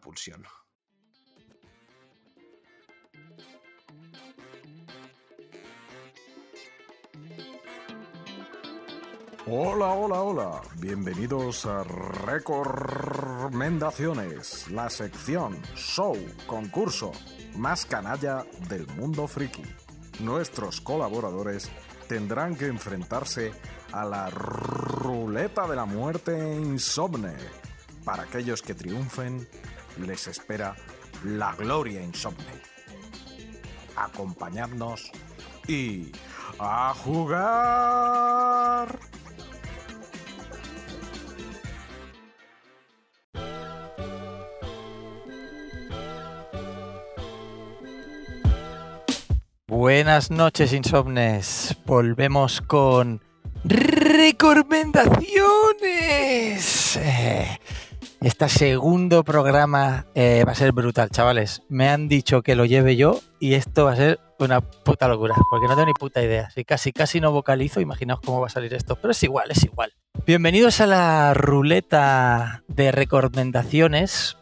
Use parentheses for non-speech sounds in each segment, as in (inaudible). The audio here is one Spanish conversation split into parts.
Pulsión. Hola, hola, hola. Bienvenidos a Recomendaciones, la sección, show, concurso más canalla del mundo friki. Nuestros colaboradores tendrán que enfrentarse a la ruleta de la muerte insomne. Para aquellos que triunfen, les espera la gloria insomne. Acompañadnos y a jugar. Buenas noches, insomnes. Volvemos con recomendaciones. Eh, Este segundo programa eh, va a ser brutal, chavales. Me han dicho que lo lleve yo y esto va a ser una puta locura, porque no tengo ni puta idea. Si casi, casi no vocalizo, imaginaos cómo va a salir esto. Pero es igual, es igual. Bienvenidos a la ruleta de recomendaciones.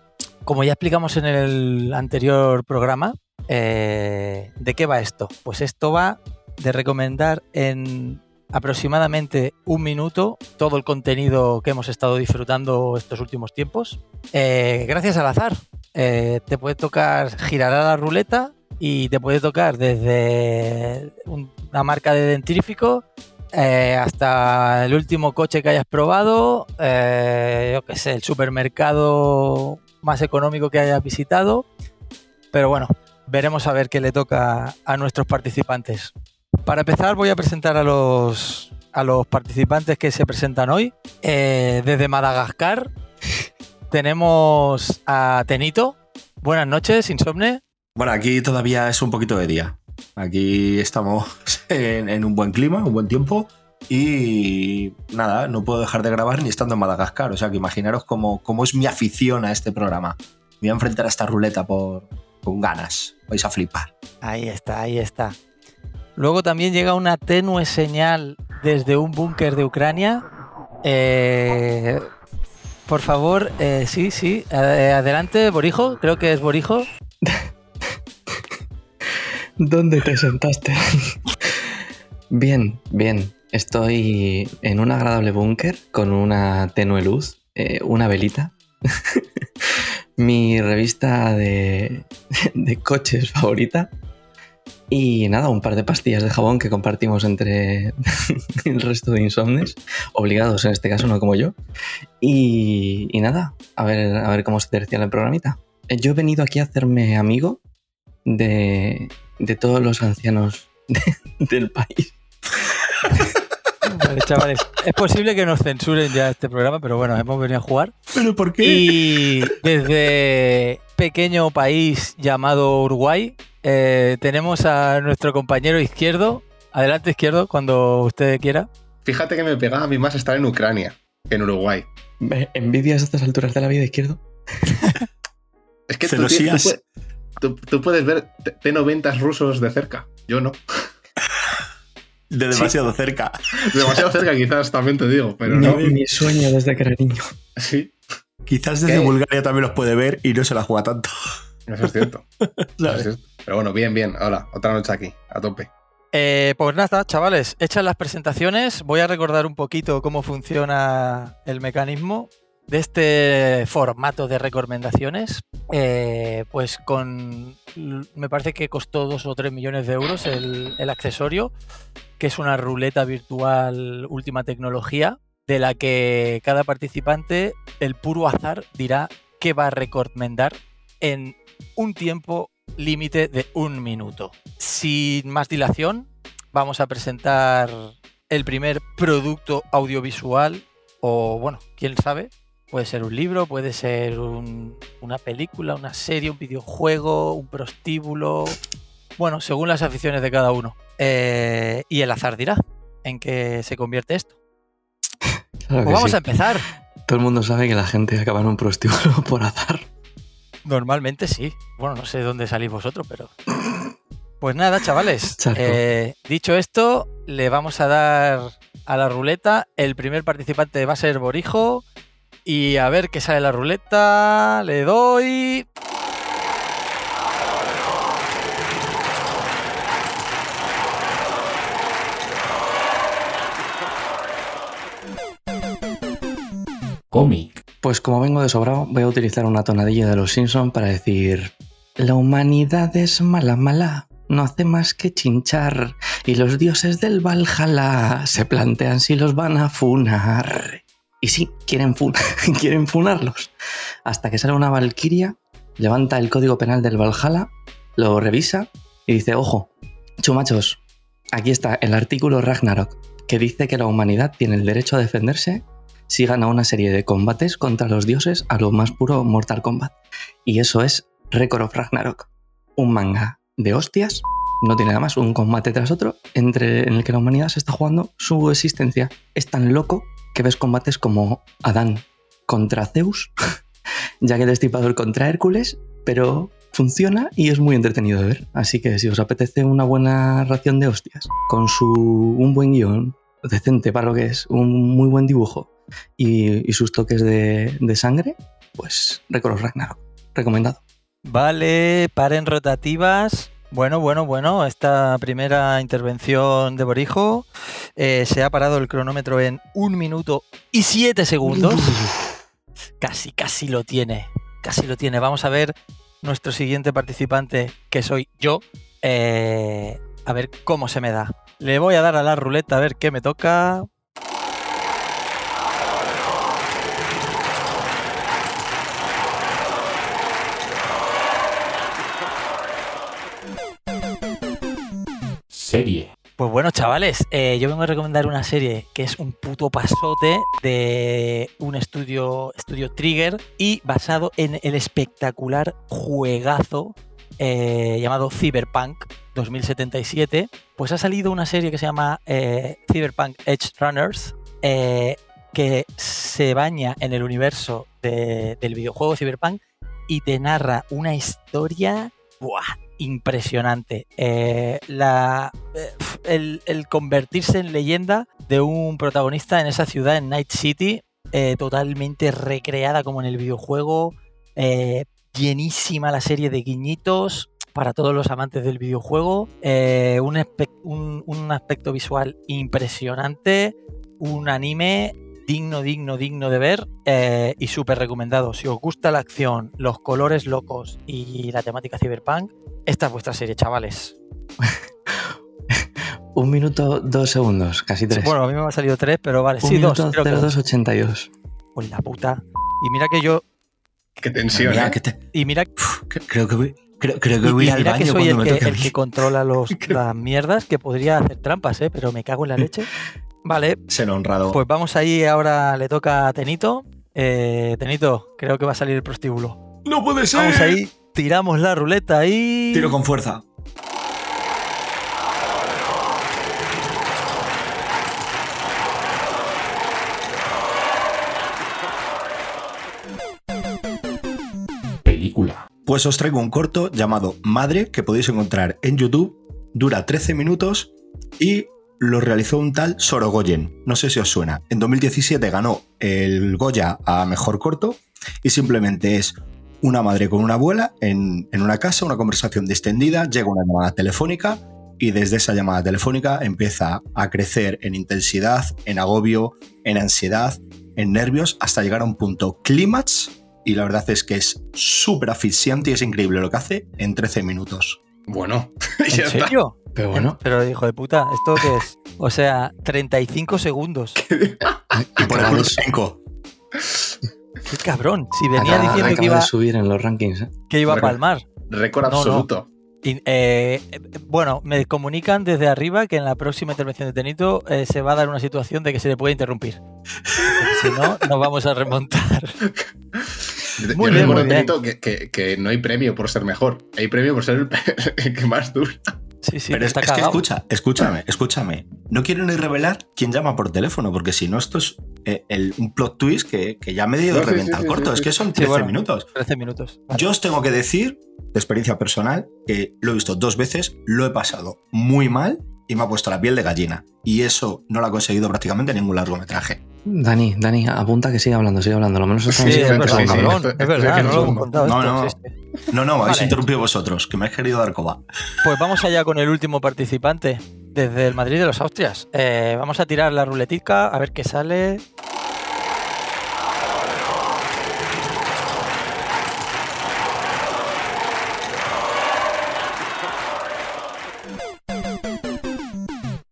Como ya explicamos en el anterior programa, eh, ¿de qué va esto? Pues esto va de recomendar en aproximadamente un minuto todo el contenido que hemos estado disfrutando estos últimos tiempos. Eh, gracias al azar. Eh, te puede tocar girar a la ruleta y te puede tocar desde un- una marca de dentífrico eh, hasta el último coche que hayas probado, eh, yo qué sé, el supermercado más económico que hayas visitado. Pero bueno, veremos a ver qué le toca a nuestros participantes. Para empezar voy a presentar a los, a los participantes que se presentan hoy. Eh, desde Madagascar tenemos a Tenito. Buenas noches, Insomne. Bueno, aquí todavía es un poquito de día. Aquí estamos (laughs) en, en un buen clima, un buen tiempo. Y nada, no puedo dejar de grabar ni estando en Madagascar. O sea que imaginaros cómo, cómo es mi afición a este programa. Me voy a enfrentar a esta ruleta por, con ganas. Vais a flipar. Ahí está, ahí está. Luego también llega una tenue señal desde un búnker de Ucrania. Eh, por favor, eh, sí, sí. eh, adelante, Borijo. Creo que es Borijo. (laughs) ¿Dónde te sentaste? (laughs) bien, bien. Estoy en un agradable búnker con una tenue luz, una velita, (laughs) mi revista de, de coches favorita y nada, un par de pastillas de jabón que compartimos entre (laughs) el resto de insomnes, obligados en este caso, no como yo. Y, y nada, a ver, a ver cómo se tercia el programita. Eh, Yo he venido aquí a hacerme amigo de, de todos los ancianos (laughs) de- del país. Vale, chavales. Es posible que nos censuren ya este programa, pero bueno, hemos venido a jugar. ¿Pero por Y desde pequeño país llamado Uruguay, eh, tenemos a nuestro compañero izquierdo. Adelante, izquierdo, cuando usted quiera. Fíjate que me pegaba a mí más estar en Ucrania que en Uruguay. Ve, ¿Envidias a estas alturas de la vida izquierdo? (laughs) Es que tú, tienes- tú, puedes ver T- T90 rusos de cerca. Yo no. (laughs) De demasiado cerca. (laughs) Demasiado cerca, quizás, también te digo, pero no, no. mi sueño desde que era niño. Sí, Quizás desde ¿Qué? Bulgaria también los puede ver y no se la juega tanto. eso es cierto. Eso es cierto. Pero bueno, bien, bien. Hola, otra noche aquí, a tope. Eh, pues nada, chavales, hechas las presentaciones, voy a recordar un poquito cómo funciona el mecanismo de este formato de recomendaciones. Eh, pues con, me parece que costó dos o tres millones de euros el, el accesorio, que es una ruleta virtual última tecnología, de la que cada participante, el puro azar, dirá qué va a recomendar en un tiempo límite de un minuto. Sin más dilación, vamos a presentar el primer producto audiovisual o, bueno, quién sabe, puede ser un libro, puede ser un- una película, una serie, un videojuego, un prostíbulo, bueno, según las aficiones de cada uno. Eh, y el azar dirá en qué se convierte esto. Claro Pues vamos sí. a empezar. Todo el mundo sabe que la gente acaba en un prostíbulo (laughs) por azar. Normalmente sí. Bueno, no sé de dónde salís vosotros, pero. Pues nada, chavales. (laughs) Eh, dicho esto, le vamos a dar a la ruleta. El primer participante va a ser Borijo. Y a ver qué sale la ruleta. Le doy. Pues como vengo de sobrado, voy a utilizar una tonadilla de los Simpson para decir: La humanidad es mala, mala. No hace más que chinchar. Y los dioses del Valhalla se plantean si los van a funar. Y sí, quieren, fun- (laughs) quieren funarlos. Hasta que sale una valquiria, levanta el código penal del Valhalla, lo revisa y dice: Ojo, chumachos, aquí está el artículo Ragnarok que dice que la humanidad tiene el derecho a defenderse si gana una serie de combates contra los dioses a lo más puro Mortal Kombat. Y eso es Record of Ragnarok, un manga de hostias, no tiene nada más, un combate tras otro, entre, en el que la humanidad se está jugando su existencia. Es tan loco que ves combates como Adán contra Zeus, (laughs) ya que el contra Hércules, pero funciona y es muy entretenido de ver. Así que si os apetece una buena ración de hostias, con su un buen guion, decente para lo que es, un muy buen dibujo y, y sus toques de, de sangre, pues Record of Ragnarok. Recomendado. Vale, paren rotativas. Bueno, bueno, bueno, esta primera intervención de Borijo eh, se ha parado el cronómetro en un minuto y siete segundos. Casi, casi lo tiene. Casi lo tiene. Vamos a ver nuestro siguiente participante, que soy yo. eh, a ver cómo se me da. Le voy a dar a la ruleta a ver qué me toca. Pues bueno, chavales, eh, yo vengo a recomendar una serie que es un puto pasote de un estudio, estudio Trigger y basado en el espectacular juegazo eh, llamado Cyberpunk 2077. Pues ha salido una serie que se llama eh, Cyberpunk Edge Runners que se baña en el universo de- del videojuego Cyberpunk y te narra una historia ¡buah! Impresionante. Eh, eh, el, convertirse en leyenda de un protagonista en esa ciudad, en Night City, eh, totalmente recreada como en el videojuego, llenísima la serie de guiñitos para todos los amantes del videojuego, un, aspecto visual impresionante, un anime digno, digno, digno de ver y súper recomendado. Si os gusta la acción, los colores locos y la temática cyberpunk, esta es vuestra serie, chavales. (laughs) Un minuto, dos segundos, casi tres. Bueno, a mí me han salido tres, pero vale, Un sí, dos. minuto, Creo que dos. 0282. Pues la puta. Y mira que yo. Qué tensión, Mira, ¿eh? que te- Y mira, cre- creo que voy, creo, creo que y- voy y al mira que baño soy cuando el me que, toque el que (laughs) controla los, (laughs) las mierdas, que podría hacer trampas, ¿eh? pero me cago en la leche. Vale, Ser honrado. pues vamos ahí. Ahora le toca a Tenito. Eh, Tenito, creo que va a salir el prostíbulo. ¡No puede ser! Vamos ahí, tiramos la ruleta y. Tiro con fuerza. Película. Pues os traigo un corto llamado Madre que podéis encontrar en YouTube. Dura 13 minutos y lo realizó un tal Sorogoyen. No sé si os suena. En 2017 ganó el Goya a Mejor Corto y simplemente es una madre con una abuela en, en una casa, una conversación distendida, llega una llamada telefónica y desde esa llamada telefónica empieza a crecer en intensidad, en agobio, en ansiedad, en nervios, hasta llegar a un punto clímax y la verdad es que es súper asfixiante y es increíble lo que hace en 13 minutos. Bueno, (laughs) ¿En ya está. serio? Pero bueno, Pero hijo de puta, ¿esto qué es? O sea, 35 segundos. (laughs) Y por de, 5. Qué cabrón. Si venía acaba- diciendo que iba, de subir en los rankings. ¿eh? que iba a palmar. Récord No, no. absoluto. Y, eh, eh, bueno, me comunican desde arriba que en la próxima intervención de Tenito eh, se va a dar una situación de que se le puede interrumpir. (laughs) si no, nos vamos a remontar. Muy Yo bien, muy bien. Que, que, que, no hay premio por ser mejor, hay premio por ser el, (laughs) el que más dura. Sí, sí, pero es, es, que escucha, escúchame, escúchame. No quiero ni revelar quién llama por teléfono, porque si no, esto es eh, el, un plot twist que, que ya me dio no, de reventar sí, corto. es que son 13 bueno, minutos. 13 minutos. Vale. Yo os tengo que decir, de experiencia personal, que lo he visto dos veces, lo he pasado muy mal y me ha puesto la piel de gallina. Y eso no lo ha conseguido prácticamente ningún largometraje. Dani, Dani, apunta que sigue hablando, sigue hablando. Lo menos sí, es, verdad, cabrón, es verdad, no lo hemos contado. No, no, no, no, me habéis vale. interrumpido vosotros, que me habéis querido dar coba. Pues vamos allá con el último participante, desde el Madrid de los Austrias. Eh, vamos a tirar la ruletica, a ver qué sale.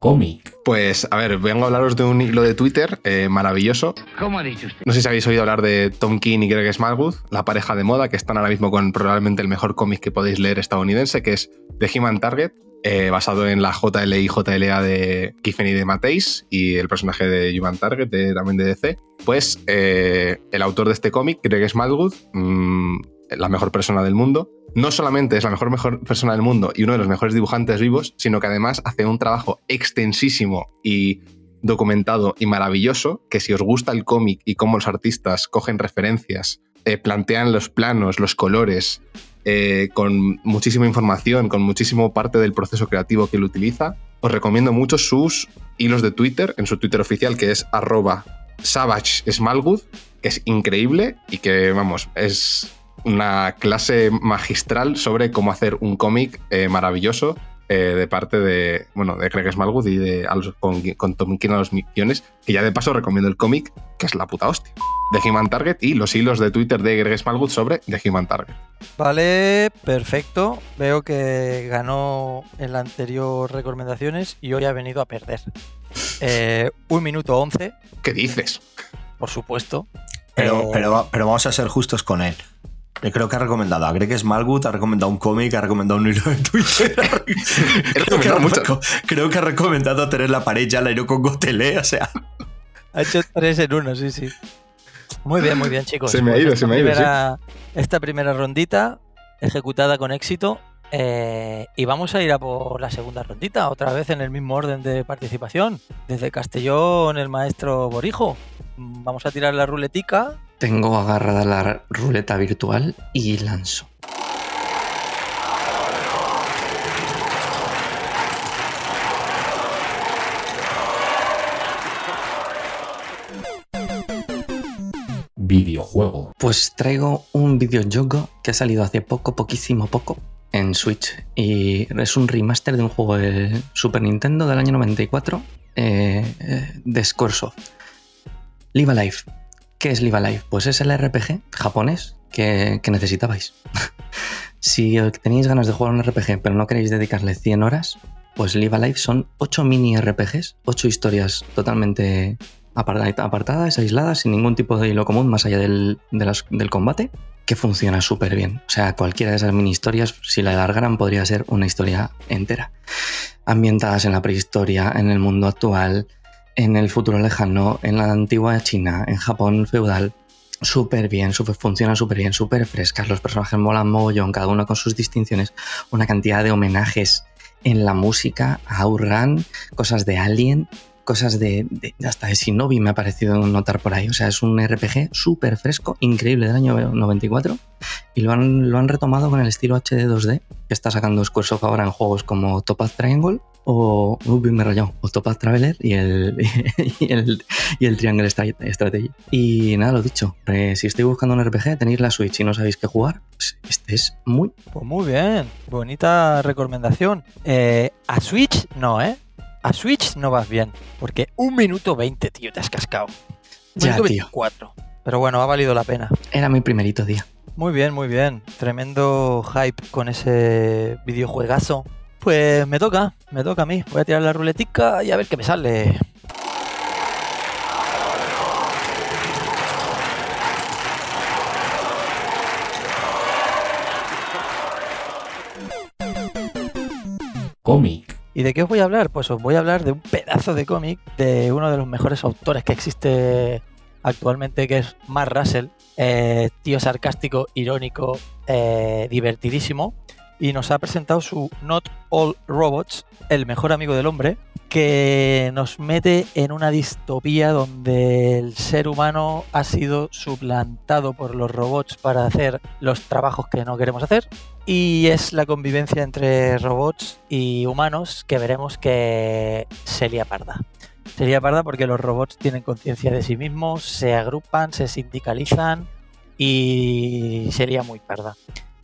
Cómic. Pues, a ver, vengo a hablaros de un hilo de Twitter eh, maravilloso. ¿Cómo ha dicho usted? No sé si habéis oído hablar de Tom King y Greg Smallwood, la pareja de moda que están ahora mismo con probablemente el mejor cómic que podéis leer estadounidense, que es The Human Target, eh, basado en la JLI y JLA de Kiffen y de Mateis y el personaje de Human Target, de, también de DC. Pues eh, el autor de este cómic, Greg Smallwood, mmm, la mejor persona del mundo, no solamente es la mejor, mejor persona del mundo y uno de los mejores dibujantes vivos, sino que además hace un trabajo extensísimo y documentado y maravilloso, que si os gusta el cómic y cómo los artistas cogen referencias, eh, plantean los planos, los colores, eh, con muchísima información, con muchísimo parte del proceso creativo que él utiliza, os recomiendo mucho sus hilos de Twitter, en su Twitter oficial que es arroba Savage Smallwood, que es increíble y que, vamos, es una clase magistral sobre cómo hacer un cómic eh, maravilloso eh, de parte de, bueno, de Craig Smallwood y de a los, con, con Tom King a los millones, que ya de paso recomiendo el cómic, que es la puta hostia. The Human Target y los hilos de Twitter de Greg Smallwood sobre The Human Target. Vale, perfecto. Veo que ganó en las anteriores recomendaciones y hoy ha venido a perder. Eh, un minuto once. ¿Qué dices? Por supuesto. Pero, eh... pero, pero vamos a ser justos con él. Creo que ha recomendado a Greg Smallwood, ha recomendado un cómic, ha recomendado un hilo de Twitter. (laughs) creo, que ha, creo, que ha, recomendado tener la pared ya la con Gotelé, o sea. Ha hecho tres en uno, sí, sí. Muy bien, muy bien, chicos. Se me ha ido, se me ha ido. Primera, sí. Esta primera rondita, ejecutada con éxito. Eh, y vamos a ir a por la segunda rondita, otra vez en el mismo orden de participación. Desde Castellón, el maestro Borijo. Vamos a tirar la ruletica tengo agarrada la ruleta virtual y lanzo. Videojuego. Pues traigo un videojuego que ha salido hace poco, poquísimo poco, en Switch. Y es un remaster de un juego de Super Nintendo del año 94 eh, de Squaresoft. Live Alive. ¿Qué es Live Alive? Pues es el RPG japonés que, necesitabais. (laughs) si tenéis ganas de jugar un RPG pero no queréis dedicarle 100 horas, pues Live Alive son 8 mini RPGs, 8 historias totalmente apartadas, aisladas, sin ningún tipo de hilo común más allá del, del combate, que funciona súper bien. O sea, cualquiera de esas mini historias, si la alargaran, podría ser una historia entera. Ambientadas en la prehistoria, en el mundo actual, en el futuro lejano, en la antigua China, en Japón feudal, súper bien, super, funcionan súper bien, súper frescas, los personajes molan mogollón, cada uno con sus distinciones, una cantidad de homenajes en la música, a Ouran, cosas de Alien, cosas de, de, hasta de Shinobi me ha parecido notar por ahí. O sea, es un RPG súper fresco, increíble del año 94 y lo han, lo han retomado con el estilo HD 2D que está sacando Squaresoft ahora en juegos como Topaz Triangle o uy, me rayado, o Topaz Traveler y el, (laughs) y el, y el Triangle Strategy. Y nada, lo dicho, eh, si estoy buscando un RPG, tenéis la Switch y no sabéis qué jugar, pues este es muy... Pues muy bien, bonita recomendación. Eh, a Switch no, ¿eh? A Switch no vas bien, porque un minuto 20, tío, te has cascado. Ya, tío. 24. Pero bueno, ha valido la pena. Era mi primerito día. Muy bien, muy bien. Tremendo hype con ese videojuegazo. Pues me toca, me toca a mí. Voy a tirar la ruletica y a ver qué me sale. cómic, ¿Y de qué os voy a hablar? Pues os voy a hablar de un pedazo de cómic de uno de los mejores autores que existe actualmente, que es Mark Russell. eh, tío sarcástico, irónico, eh, divertidísimo. Y nos ha presentado su Not All Robots, el mejor amigo del hombre, que nos mete en una distopía donde el ser humano ha sido suplantado por los robots para hacer los trabajos que no queremos hacer. Y es la convivencia entre robots y humanos que veremos que sería parda. Sería parda porque los robots tienen conciencia de sí mismos, se agrupan, se sindicalizan y sería muy parda.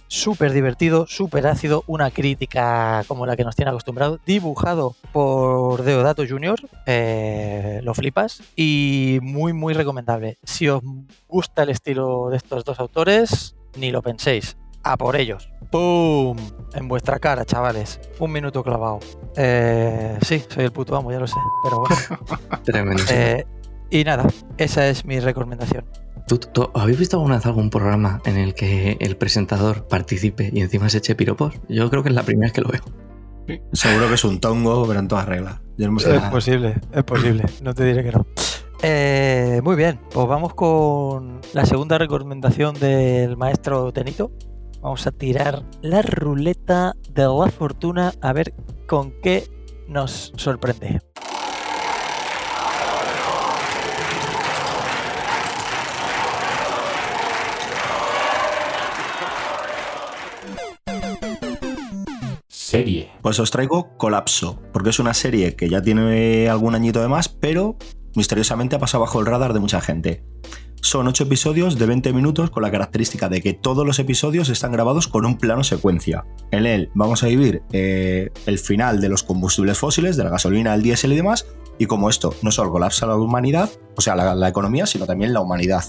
Súper divertido, súper ácido, una crítica como la que nos tiene acostumbrado, dibujado por Deodato Jr., eh, lo flipas, y muy, muy recomendable. Si os gusta el estilo de estos dos autores, ni lo penséis, a por ellos. ¡Pum! En vuestra cara, chavales. Un minuto clavado. Eh, sí, soy el puto amo, ya lo sé, pero bueno. (laughs) Tremendo. Eh, y nada, esa es mi recomendación. ¿Tú, tú- ¿Habéis visto alguna vez algún programa en el que el presentador participe y encima se eche piropos? Yo creo que es la primera vez que lo veo. Seguro que es un tongo, pero en todas reglas. Yo no me sé Es nada. posible, es posible, no te diré que no. Eh, muy bien, pues vamos con la segunda recomendación del maestro Tenito. Vamos a tirar la ruleta de la fortuna a ver con qué nos sorprende. Serie, Pues os traigo Colapso, porque es una serie que ya tiene algún añito de más, pero misteriosamente ha pasado bajo el radar de mucha gente. Son 8 episodios de 20 minutos con la característica de que todos los episodios están grabados con un plano secuencia. En él vamos a vivir eh, el final de los combustibles fósiles, de la gasolina, el diésel y demás, y como esto no solo colapsa la humanidad, o sea, la, la economía, sino también la humanidad.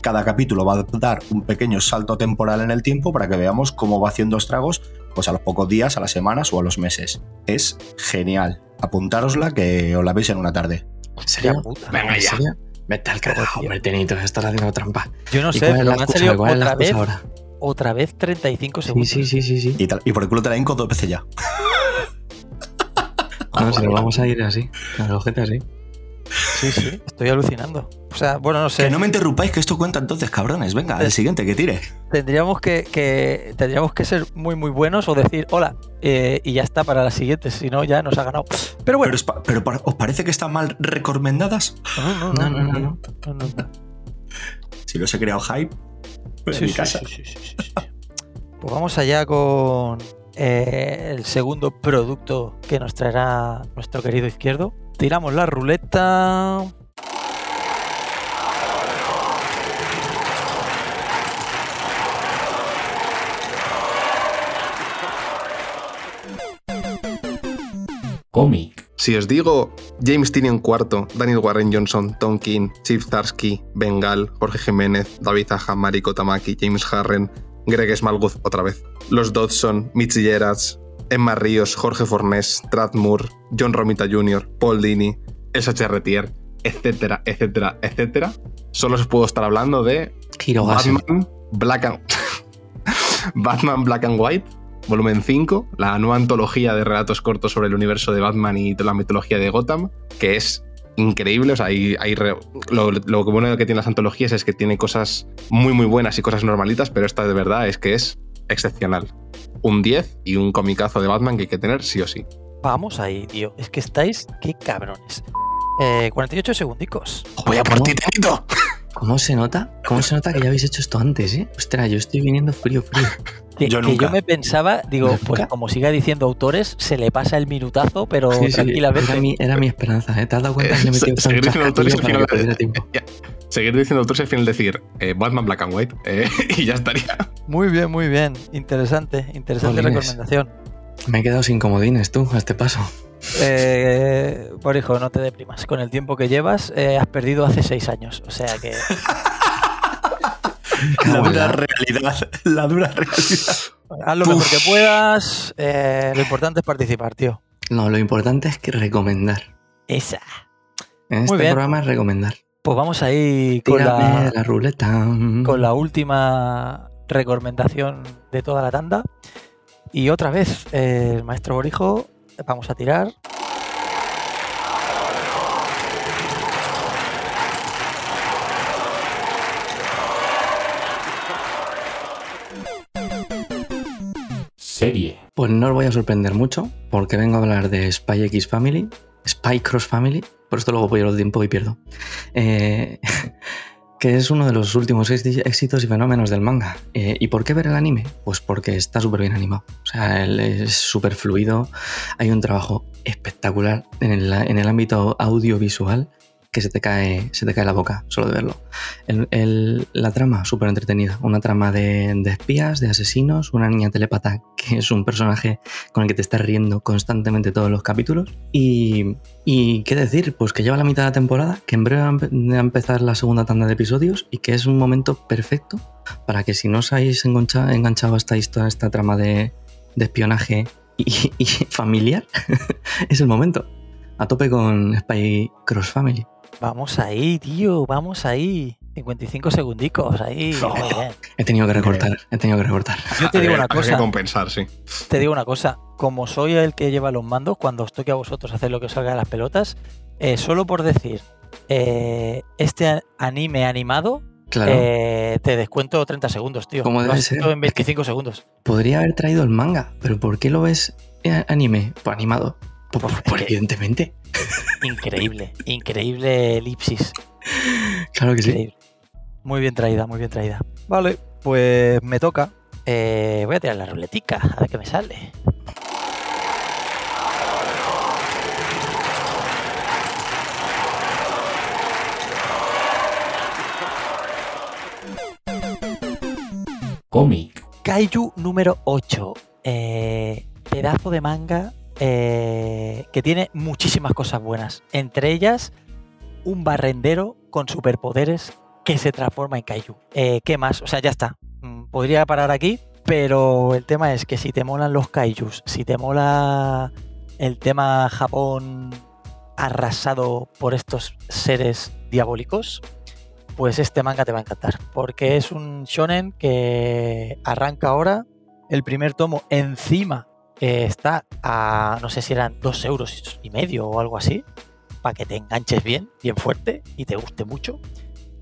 Cada capítulo va a dar un pequeño salto temporal en el tiempo para que veamos cómo va haciendo estragos pues a los pocos días, a las semanas o a los meses. Es genial. Apuntárosla que os la veis en una tarde. ¿En serio? puta. Venga ¿En ya. serio? Vete al carajo, hombre, Tenito, estás haciendo trampa. Yo no ¿Y sé, pero la me han salido ¿Cuál es la otra vez, ahora? otra vez 35 Sí, segundos. sí, sí, sí, sí. Y, tal- y por el culo te la hinco dos veces ya. (laughs) No, si nos vamos a ir así, a la ojete así. Sí, sí, estoy alucinando. O sea, bueno, no sé. Que no me interrumpáis, que esto cuenta entonces, cabrones. Venga, el siguiente, que tire. tendríamos que, que- tendríamos que ser muy muy buenos o decir hola eh, y ya está para las siguientes si no ya nos ha ganado pero bueno Pero, ¿os parece que están mal recomendadas? no, No, no, no, no. no, no, no. Si los he creado hype, pues Sí, en mi casa. sí, sí, sí, sí, sí. pues vamos allá con eh, el segundo producto que nos traerá nuestro querido izquierdo tiramos la ruleta. Cómic, Si os digo James Tynion IV, Daniel Warren Johnson, Tom King, Chip Zarsky, Bengal, Jorge Jiménez, David Zaha, Mariko Tamaki, James Harren, Greg Smallwood otra vez, los Dodson, Mitch Gerards, Emma Ríos, Jorge Fornés, Trad Moore, John Romita Jr., Paul Dini, Elsa Cherretier, etcétera, etcétera, etcétera, solo os puedo estar hablando de. Batman Black and (laughs) Batman Black and White, volumen 5, la nueva antología de relatos cortos sobre el universo de Batman y toda la mitología de Gotham, que es increíble. O sea, hay, hay re- lo, lo bueno que tiene las antologías es que tiene cosas muy, muy buenas y cosas normalitas, pero esta de verdad es que es excepcional. Un 10 y un comicazo de Batman que hay que tener sí o sí. vamos ahí tío es que estáis qué cabrones Eh, 48 segundicos Voy a por ti, Tenito. ¿Cómo se nota? ¿Cómo se nota que ya habéis hecho esto antes, eh? Ostras, yo estoy viniendo frío, frío. (laughs) Que, Yo que nunca. yo me pensaba, digo, ¿Nunca? pues como siga diciendo autores, se le pasa el minutazo, pero Sí, sí, tranquilamente. Era mi, era mi esperanza, ¿eh? ¿Te has dado cuenta que le he metido (laughs) Se- seguir diciendo autores al final. perdiera (laughs) tiempo? Seguir diciendo autores y al final decir eh, Batman Black and White eh, (laughs) y ya estaría. Muy bien, muy bien. Interesante, interesante recomendación. Me he quedado sin comodines tú a este paso. Eh, por hijo, no te deprimas. Con el tiempo que llevas, eh, has perdido hace seis años. O sea que. (laughs) La dura realidad. La dura realidad. Haz lo mejor que puedas. eh, lo importante es participar, tío. No, lo importante es que recomendar. Esa. En este programa es recomendar. Pues vamos ahí con Tírame la, la ruleta. con la última recomendación de toda la tanda. Y otra vez, eh, el maestro Borijo vamos a tirar. Serie. Pues no os voy a sorprender mucho, porque vengo a hablar de Spy X Family, Spy Cross Family, por esto luego el tiempo y pierdo. Eh, (laughs) que es uno de los últimos éxi- éxitos y fenómenos del manga. Eh, ¿Y por qué ver el anime? Pues porque está súper bien animado. O sea, él es súper fluido. Hay un trabajo espectacular en el, en el ámbito audiovisual que se te cae, se te cae la boca solo de verlo. La trama, súper entretenida. Una trama de, espías, de asesinos, una niña telepata que es un personaje con el que te estás riendo constantemente todos los capítulos. Y, y qué decir, pues que lleva la mitad de la temporada, que en breve va a empe- a empezar la segunda tanda de episodios y que es un momento perfecto para que si no os habéis engancha- enganchado a esta esta trama de, espionaje y familiar, (laughs) es el momento. A tope con Spy Cross Family. Vamos ahí, tío, vamos ahí. 55 segundicos, ahí. (laughs) muy bien. He tenido que recortar, he tenido que recortar. Yo te digo una Hay que cosa, compensar, sí. te digo una cosa. Como soy el que lleva los mandos, cuando os toque a vosotros hacer lo que os salga de las pelotas, eh, solo por decir, eh, este anime animado, Claro, eh, te descuento 30 segundos, tío. Como debe ser. en 25 segundos. podría haber traído el manga, pero ¿por qué lo ves anime? Pues animado. Pues, Pues, pues evidentemente. Increíble, increíble elipsis. Claro que sí. Increíble. Muy bien traída, muy bien traída. Vale, pues me toca. Eh, voy a tirar la ruletica, a ver qué me sale. Cómic. Kaiju número 8. Eh, pedazo de manga eh, que tiene muchísimas cosas buenas. Entre ellas, un barrendero con superpoderes que se transforma en Kaiju. Eh, ¿Qué más? O sea, ya está. Mm, Podría parar aquí, pero el tema es que si te molan los Kaijus, si te mola el tema Japón arrasado por estos seres diabólicos, pues este manga te va a encantar. Porque es un shonen que arranca ahora. El primer tomo encima eh, está a, no sé si eran dos euros y medio o algo así, para que te enganches bien, bien fuerte y te guste mucho.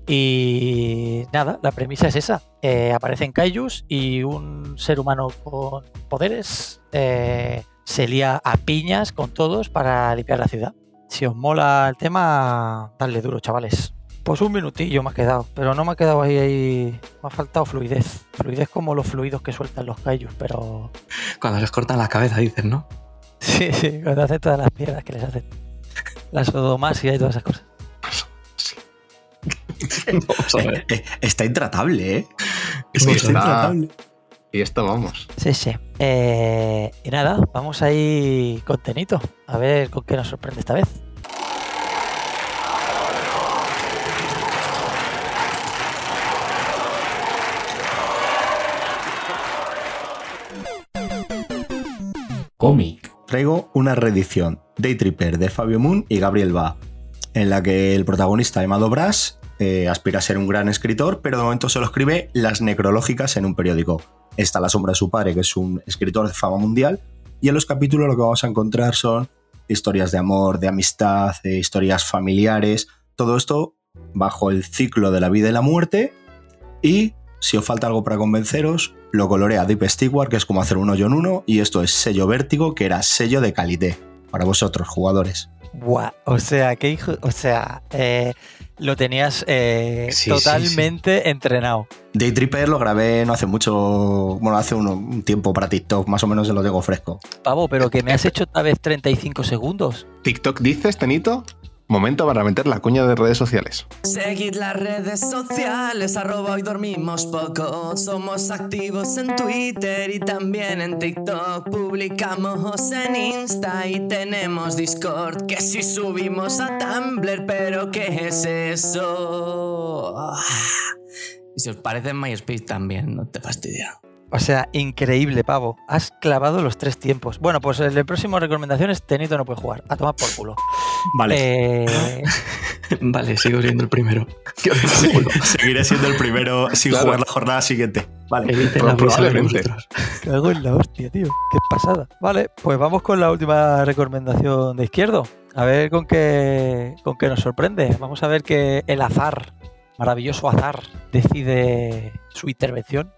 Y nada, la premisa es esa. Eh, aparecen kaijus y un ser humano con poderes eh, se lía a piñas con todos para limpiar la ciudad. Si os mola el tema, dadle duro, chavales. Pues un minutillo me ha quedado, pero no me ha quedado ahí, ahí. Me ha faltado fluidez. Fluidez como los fluidos que sueltan los kaijus, pero. Cuando les cortan la cabeza, dices, ¿no? Sí, sí, cuando hacen todas las piedras que les hacen. La sodomasia y todas esas cosas. Vamos a ver. Eh, Está intratable, ¿eh? Es Sí, que está está- intratable. Y esto vamos. Sí, sí. Eh, y nada, vamos ahí con Tenito. A ver con qué nos sorprende esta vez. Cómic. Traigo una reedición Day Tripper de Fabio Moon y Gabriel Ba, en la que el protagonista llamado Brass eh, aspira a ser un gran escritor, pero de momento solo escribe las necrológicas en un periódico. Está la sombra de su padre, que es un escritor de fama mundial, y en los capítulos lo que vamos a encontrar son historias de amor, de amistad, de historias familiares, todo esto bajo el ciclo de la vida y la muerte, y si os falta algo para convenceros, lo colorea Deep Stewart, que es como hacer un hoyo en uno, y esto es sello vértigo, que era sello de calité para vosotros, jugadores. Buah, o sea, qué hijo. O sea, eh, lo tenías eh, Sí, sí, totalmente entrenado. Day Tripper lo grabé no hace mucho, bueno, hace un tiempo para TikTok, más o menos se lo tengo fresco. Pavo, pero que me has hecho esta vez 35 segundos. TikTok dices, Tenito. Momento para meter la cuña de redes sociales. Seguid las redes sociales, arroba hoy dormimos poco. Somos activos en Twitter y también en TikTok. Publicamos en Insta y tenemos Discord. Que si subimos a Tumblr, pero ¿qué es eso? Ah. Y si os parece en MySpace también, no te fastidia. O sea, increíble, pavo. Has clavado los tres tiempos. Bueno, pues el próximo recomendaciones, Tenito no puede jugar. A tomar por culo. Vale. Eh, (laughs) Vale, sigo siendo el primero. (laughs) Seguiré siendo el primero sin Claro. jugar la jornada siguiente. Vale. De Probablemente. cago en la hostia, tío. Qué pasada. Vale, pues vamos con la última recomendación de izquierdo. A ver con qué, con qué nos sorprende. Vamos a ver que el azar, maravilloso azar, decide su intervención.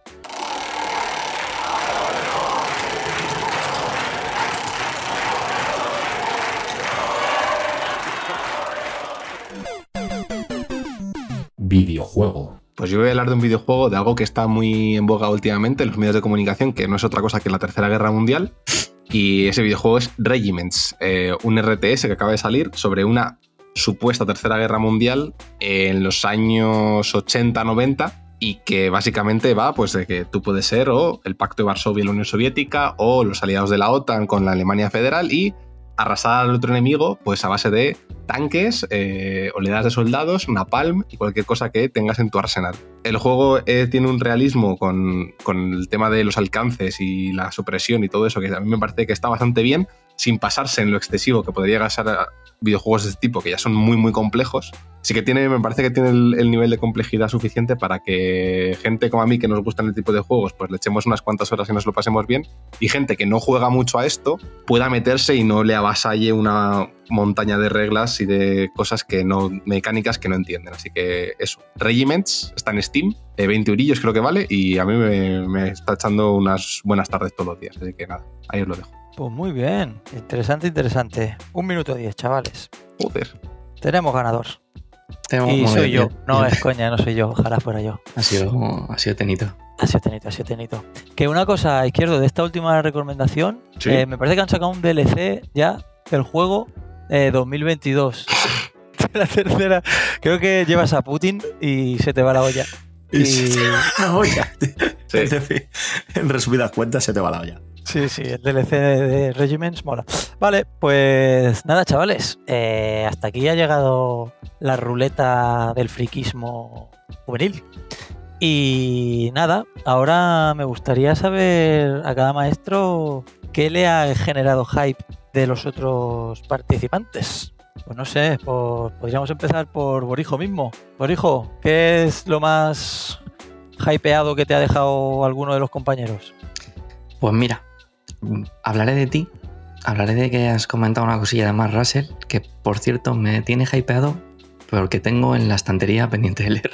Videojuego. Pues yo voy a hablar de un videojuego, de algo que está muy en boga últimamente en los medios de comunicación, que no es otra cosa que la Tercera Guerra Mundial. Y ese videojuego es Regiments, eh, un RTS que acaba de salir sobre una supuesta Tercera Guerra Mundial en los años 80-90 y que básicamente va pues de que tú puedes ser o el Pacto de Varsovia y la Unión Soviética o los aliados de la OTAN con la Alemania Federal y arrasar al otro enemigo pues a base de tanques, eh, oleadas de soldados, napalm y cualquier cosa que tengas en tu arsenal. El juego eh, tiene un realismo con, con el tema de los alcances y la supresión y todo eso que a mí me parece que está bastante bien, sin pasarse en lo excesivo que podría gastar a videojuegos de este tipo que ya son muy muy complejos. Sí que tiene, me parece que tiene el, el nivel de complejidad suficiente para que gente como a mí que nos gustan el tipo de juegos, pues le echemos unas cuantas horas y nos lo pasemos bien. Y gente que no juega mucho a esto pueda meterse y no le avasalle una montaña de reglas y de cosas que no, mecánicas que no entienden. Así que eso. Regiments está en Steam, eh, 20 eurillos creo que vale, y a mí me, me está echando unas buenas tardes todos los días. Así que nada, ahí os lo dejo. Pues muy bien. Interesante, interesante. Un minuto diez, chavales. Joder. Tenemos ganador. Tengo- Y soy yo. No, es coña, no soy yo. Ojalá fuera yo. Ha sido, ha sido tenito. Ha sido tenito, ha sido tenito. Que una cosa, izquierdo, de esta última recomendación, Sí. eh, me parece que han sacado un DLC ya del juego eh, 2022. De (laughs) la tercera. Creo que llevas a Putin y se te va la olla. Y se te va la olla. (laughs) Sí. (laughs) Es decir, en resumidas cuentas, se te va la olla. Sí, sí, el DLC de, de Regiments mola. Vale, pues nada, chavales. eh, hasta aquí ha llegado la ruleta del friquismo juvenil. Y nada, ahora me gustaría saber a cada maestro qué le ha generado hype de los otros participantes. Pues no sé, podríamos empezar por Borijo mismo. Borijo, ¿qué es lo más hypeado que te ha dejado alguno de los compañeros? Pues mira, hablaré de ti. Hablaré de que has comentado una cosilla de Mark Russell, que por cierto me tiene hypeado porque tengo en la estantería pendiente de leer.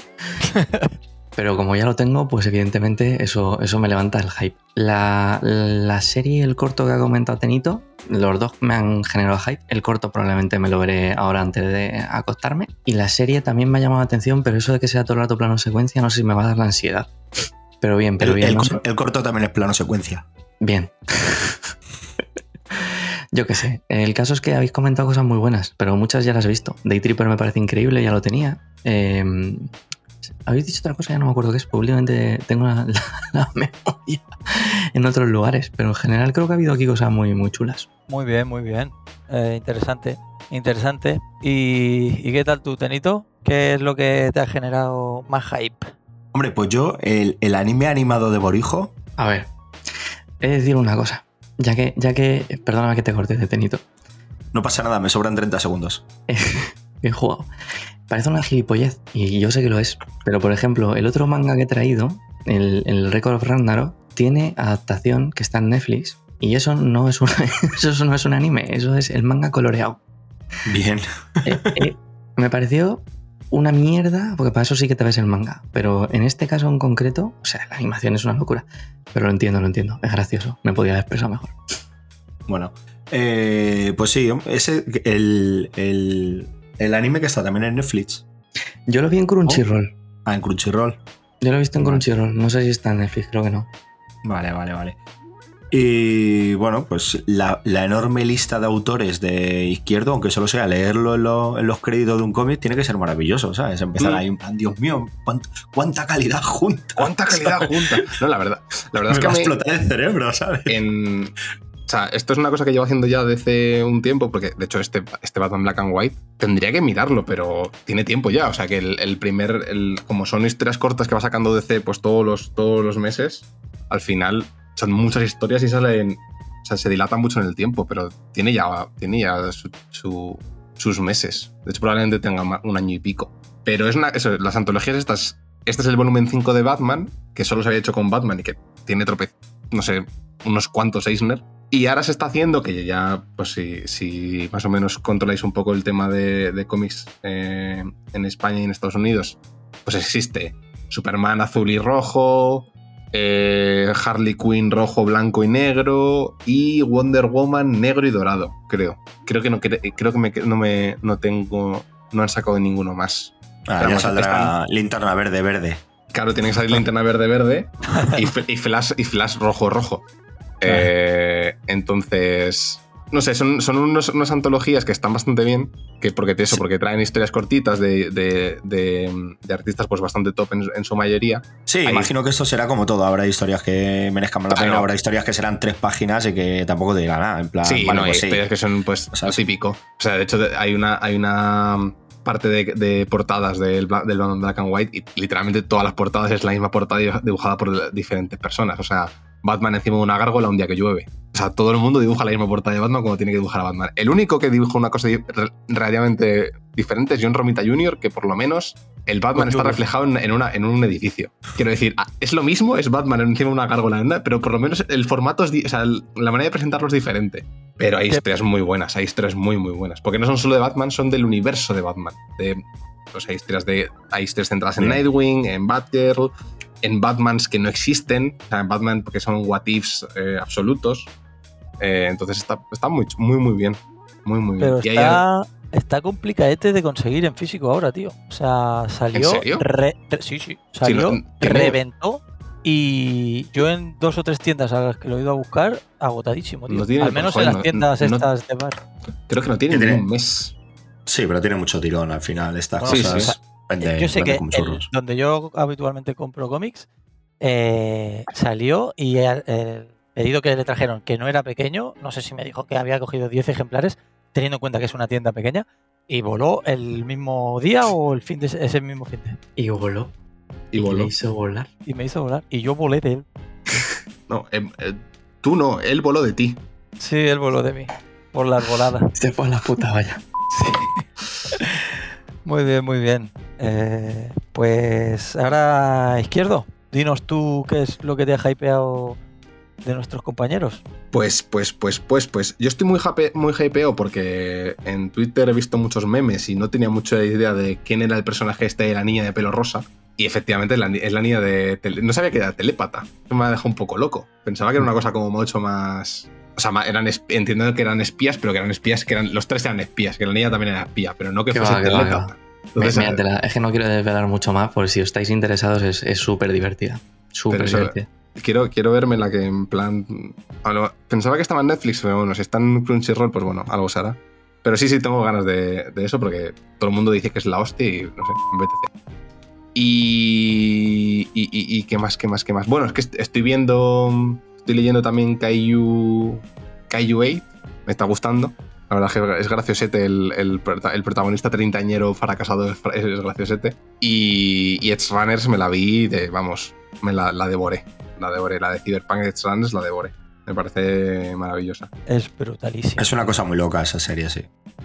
(laughs) Pero como ya lo tengo, pues evidentemente eso, eso me levanta el hype. La, la serie el corto que ha comentado Tenito, los dos me han generado hype. El corto probablemente me lo veré ahora antes de acostarme. Y la serie también me ha llamado la atención, pero eso de que sea todo el rato plano secuencia, no sé si me va a dar la ansiedad. Pero bien, pero el, bien. el no cor- sé. el corto también es plano secuencia. Bien. (laughs) Yo qué sé. El caso es que habéis comentado cosas muy buenas, pero muchas ya las he visto. Day Tripper me parece increíble, ya lo tenía. Eh, habéis dicho otra cosa, ya no me acuerdo qué es. Probablemente tengo la, la- la memoria en otros lugares, pero en general creo que ha habido aquí cosas muy, muy chulas. Muy bien, muy bien. Eh, interesante, interesante. ¿Y, y qué tal tú, Tenito? ¿Qué es lo que te ha generado más hype? Hombre, pues yo, el, el anime animado de Borijo, A ver, he de decir una cosa. Ya que, ya que, perdóname que te corte de Tenito. no pasa nada, me sobran 30 segundos. (laughs) Bien jugado. Parece una gilipollez, y yo sé que lo es. Pero, por ejemplo, el otro manga que he traído, el, el Record of Ragnarok, tiene adaptación que está en Netflix. Y eso no es un, (laughs) eso no es un anime, eso es el manga coloreado. Bien. Eh, eh, me pareció una mierda, porque para eso sí que te ves el manga. Pero en este caso en concreto, o sea, la animación es una locura. Pero lo entiendo, lo entiendo. Es gracioso. Me podía haber expresado mejor. Bueno, eh, pues sí, ese, el, el, el anime que está también en Netflix. Yo lo vi en Crunchyroll. Ah, en Crunchyroll. Yo lo he visto en Vale. Crunchyroll. No sé si está en Netflix, creo que no. Vale, vale, vale. Y bueno, pues la, la enorme lista de autores de izquierdo, aunque solo sea leerlo en, lo- en los créditos de un cómic, tiene que ser maravilloso, ¿sabes? Empezar Mm. ahí en plan, Dios mío, cuánta, cuánta calidad junta. ¿Cuánta calidad ¿sabes? junta? No, la verdad. La verdad Me es que va a explotar el cerebro, ¿sabes? en, O sea, esto es una cosa que llevo haciendo ya desde un tiempo, porque de hecho este, este Batman Black and White tendría que mirarlo, pero tiene tiempo ya. O sea, que el, primer, como son historias cortas que va sacando DC pues todos los, todos los meses, al final son muchas historias y salen, o sea, se dilatan mucho en el tiempo, pero tiene ya, tiene ya su- su- sus meses. De hecho, probablemente tenga un año y pico. Pero es una, eso, las antologías estas, este es el volumen 5 de Batman, que solo se había hecho con Batman y que tiene trope, no sé, unos cuantos Eisner. Y ahora se está haciendo, que ya, pues si, si más o menos controláis un poco el tema de, de cómics eh, en España y en Estados Unidos, pues existe Superman azul y rojo, eh, Harley Quinn rojo, blanco y negro y Wonder Woman negro y dorado, creo. Creo que no, cre- creo que me, no me no tengo no han sacado ninguno más. Ah, ya saldrá linterna verde, verde. Claro, tiene que salir linterna verde verde y, (laughs) fl- y flash y flash rojo rojo. Eh, entonces, no sé, son, son unos- unas antologías que están bastante bien, que porque eso, porque traen historias cortitas de, de- de- de artistas pues bastante top en, en su mayoría. Sí, Ahí- imagino que esto será como todo. Habrá historias que merezcan más la pena, habrá historias que serán tres páginas y que tampoco te digan nada. En plan, Sí, vale, no, hay pues sí. historias que son pues O sea, lo típico. O sea, de hecho hay una, hay una parte de, de portadas del, del Black and White y literalmente todas las portadas es la misma portada dibujada por diferentes personas. O sea, Batman encima de una gárgola un día que llueve. O sea, todo el mundo dibuja la misma portada de Batman como tiene que dibujar a Batman. El único que dibuja una cosa relativamente diferente es John Romita Jr., que por lo menos el Batman está nubes. reflejado en, una, en un edificio. Quiero decir, ah, es lo mismo, es Batman encima de una gárgola, pero por lo menos el formato es. O sea, la manera de presentarlo es diferente. Pero hay historias muy buenas, hay historias muy, muy buenas. Porque no son solo de Batman, son del universo de Batman. De, pues hay historias, de, hay historias centradas en. Nightwing, en Batgirl, en Batmans que no existen. O sea, en Batman porque son what ifs eh, absolutos. Eh, entonces está, está muy, muy, muy bien. Muy, muy bien. Pero hay- está, está complicadete de conseguir en físico ahora, tío. O sea, salió. serio? re- re- sí, sí. Salió, no, tiene- reventó. Y yo en dos o tres tiendas a las que lo he ido a buscar, agotadísimo, tío. No tiene- Al menos joder, en las tiendas no- estas de bar. creo que no tiene ¿Qué ni tiene? un mes. Sí, pero tiene mucho tirón al final. Estas Bueno, sí, cosas sí. Venden- yo sé que el- donde yo habitualmente compro cómics, eh, salió y el, el pedido que le trajeron, que no era pequeño, no sé si me dijo que había cogido 10 ejemplares, teniendo en cuenta que es una tienda pequeña, y voló el mismo día o el fin de ese, mismo fin de. Y voló. Y voló. le hizo volar. Y me hizo volar. Y yo volé de él. (laughs) No, eh, eh, tú no, él voló de ti. Sí, él voló de mí. Por las voladas. (laughs) Se fue a la puta vaya. Sí. Muy bien, muy bien. Eh, pues ahora, izquierdo, dinos tú qué es lo que te ha hypeado de nuestros compañeros. Pues, pues, pues, pues, pues. Yo estoy muy, hype, muy hypeo porque en Twitter he visto muchos memes y no tenía mucha idea de quién era el personaje este de la niña de pelo rosa. Y efectivamente es la, niña de. no sabía que era telépata. Me ha dejado un poco loco. Pensaba que era una cosa como mucho más. O sea, eran entiendo que eran espías, pero que eran espías, que eran. Los tres eran espías, que la niña también era espía, pero no que fuese va, va. Entonces, la- es que no quiero desvelar mucho más, por si estáis interesados, es súper divertida. Súper divertida. Quiero, quiero verme la que en plan. lo- Pensaba que estaba en Netflix, pero bueno, si está en Crunchyroll, pues bueno, algo será. Pero sí, sí, tengo ganas de, de eso porque todo el mundo dice que es la hostia y no sé, me apetece. Y, y, y- y qué más, qué más, qué más. Bueno, es que est- estoy viendo. Estoy leyendo también Kaiju. Kaiju 8. Me está gustando. La verdad es que es graciosete. El, el, el protagonista treintañero fracasado es, es, graciosete. Y, y Edge Runners me la vi de. Vamos, me la, la devoré. La devoré. La de Cyberpunk Edge Runners la devoré. Me parece maravillosa. Es brutalísimo. Es una cosa muy loca esa serie, sí.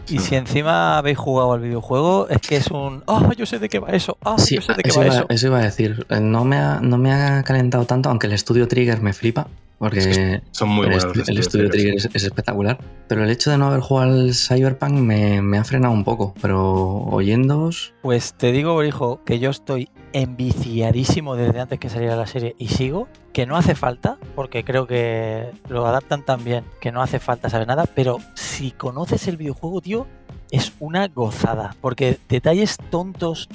Y si encima habéis jugado al videojuego, es que es un. ¡Ah, yo sé de qué va eso! ¡Ah, Sí, yo sé de qué eso va iba, eso! eso iba a decir. Eh, No me, ha, no me ha calentado tanto, aunque el estudio Trigger me flipa. Porque Es que Son muy el, buenos el estudio Trigger es, es espectacular. Pero el hecho de no haber jugado al Cyberpunk me, me ha frenado un poco. Pero oyéndoos, Pues te digo, Borijo, que yo estoy enviciadísimo desde antes que saliera la serie y sigo, que no hace falta, porque creo que lo adaptan tan bien que no hace falta saber nada, pero si conoces el videojuego, tío, es una gozada, porque detalles tontos,